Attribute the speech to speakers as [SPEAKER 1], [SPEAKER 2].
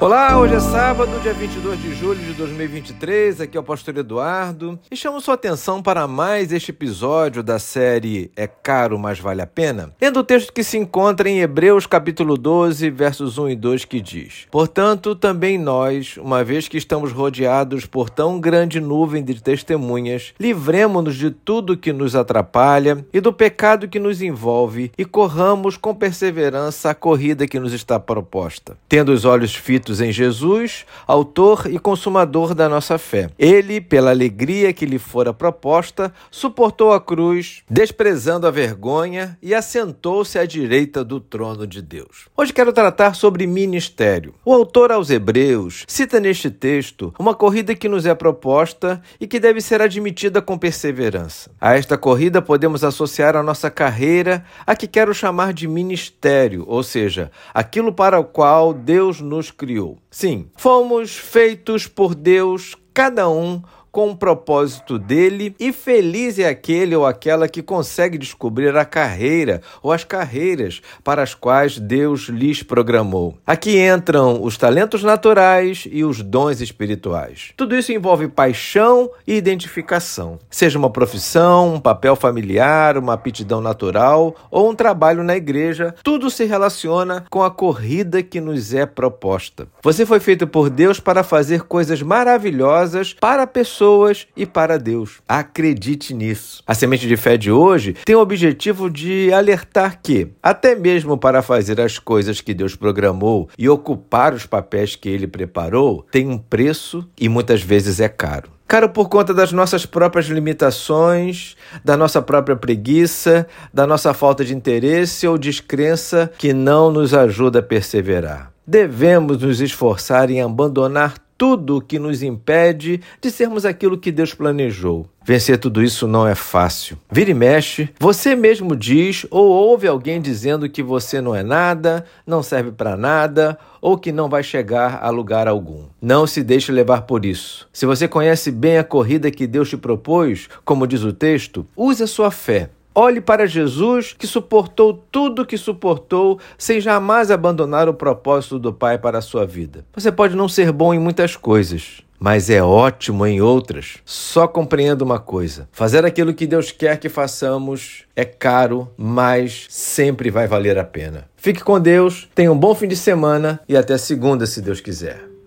[SPEAKER 1] Olá, hoje é sábado, dia 22 de julho de 2023. Aqui é o pastor Eduardo e chamo sua atenção para mais este episódio da série É Caro, mas Vale a Pena. Lendo o texto que se encontra em Hebreus, capítulo 12, versos 1 e 2, que diz: Portanto, também nós, uma vez que estamos rodeados por tão grande nuvem de testemunhas, livremos-nos de tudo que nos atrapalha e do pecado que nos envolve e corramos com perseverança a corrida que nos está proposta. Tendo os olhos fitos em Jesus, autor e consumador da nossa fé. Ele, pela alegria que lhe fora proposta, suportou a cruz, desprezando a vergonha e assentou-se à direita do trono de Deus. Hoje quero tratar sobre ministério. O autor aos Hebreus cita neste texto uma corrida que nos é proposta e que deve ser admitida com perseverança. A esta corrida podemos associar a nossa carreira a que quero chamar de ministério, ou seja, aquilo para o qual Deus nos criou. Sim, fomos feitos por Deus, cada um com o propósito dele, e feliz é aquele ou aquela que consegue descobrir a carreira ou as carreiras para as quais Deus lhes programou. Aqui entram os talentos naturais e os dons espirituais. Tudo isso envolve paixão e identificação, seja uma profissão, um papel familiar, uma aptidão natural ou um trabalho na igreja, tudo se relaciona com a corrida que nos é proposta. Você foi feito por Deus para fazer coisas maravilhosas para pessoas pessoas e para Deus. Acredite nisso. A semente de fé de hoje tem o objetivo de alertar que, até mesmo para fazer as coisas que Deus programou e ocupar os papéis que ele preparou, tem um preço e muitas vezes é caro. Caro por conta das nossas próprias limitações, da nossa própria preguiça, da nossa falta de interesse ou descrença que não nos ajuda a perseverar. Devemos nos esforçar em abandonar tudo o que nos impede de sermos aquilo que Deus planejou. Vencer tudo isso não é fácil. Vira e mexe, você mesmo diz ou ouve alguém dizendo que você não é nada, não serve para nada ou que não vai chegar a lugar algum. Não se deixe levar por isso. Se você conhece bem a corrida que Deus te propôs, como diz o texto, use a sua fé Olhe para Jesus, que suportou tudo o que suportou, sem jamais abandonar o propósito do Pai para a sua vida. Você pode não ser bom em muitas coisas, mas é ótimo em outras. Só compreenda uma coisa: fazer aquilo que Deus quer que façamos é caro, mas sempre vai valer a pena. Fique com Deus, tenha um bom fim de semana e até segunda, se Deus quiser.